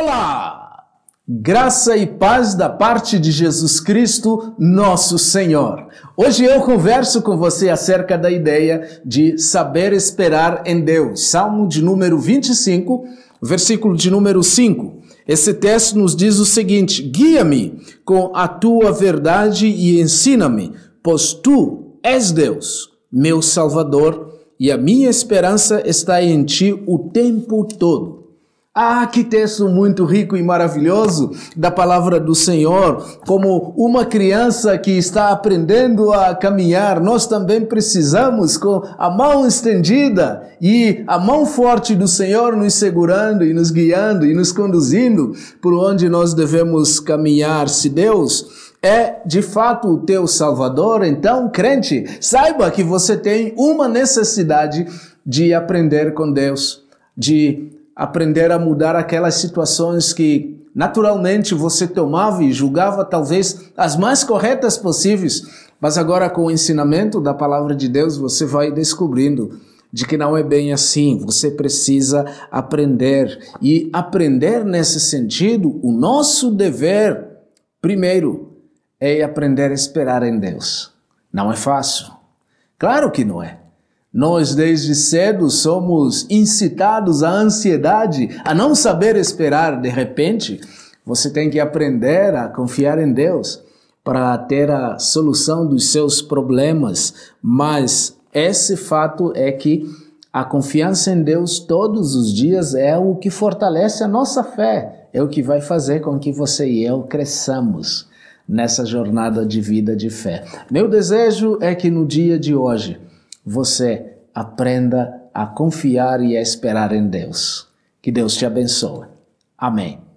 Olá! Graça e paz da parte de Jesus Cristo, nosso Senhor. Hoje eu converso com você acerca da ideia de saber esperar em Deus. Salmo de número 25, versículo de número 5. Esse texto nos diz o seguinte: Guia-me com a tua verdade e ensina-me, pois tu és Deus, meu Salvador, e a minha esperança está em ti o tempo todo. Ah, que texto muito rico e maravilhoso da palavra do Senhor. Como uma criança que está aprendendo a caminhar, nós também precisamos, com a mão estendida e a mão forte do Senhor nos segurando e nos guiando e nos conduzindo por onde nós devemos caminhar. Se Deus é de fato o teu Salvador, então, crente, saiba que você tem uma necessidade de aprender com Deus, de aprender a mudar aquelas situações que naturalmente você tomava e julgava talvez as mais corretas possíveis, mas agora com o ensinamento da palavra de Deus você vai descobrindo de que não é bem assim. Você precisa aprender e aprender nesse sentido, o nosso dever primeiro é aprender a esperar em Deus. Não é fácil. Claro que não é. Nós, desde cedo, somos incitados à ansiedade, a não saber esperar de repente. Você tem que aprender a confiar em Deus para ter a solução dos seus problemas, mas esse fato é que a confiança em Deus todos os dias é o que fortalece a nossa fé, é o que vai fazer com que você e eu cresçamos nessa jornada de vida de fé. Meu desejo é que no dia de hoje, você aprenda a confiar e a esperar em Deus. Que Deus te abençoe. Amém.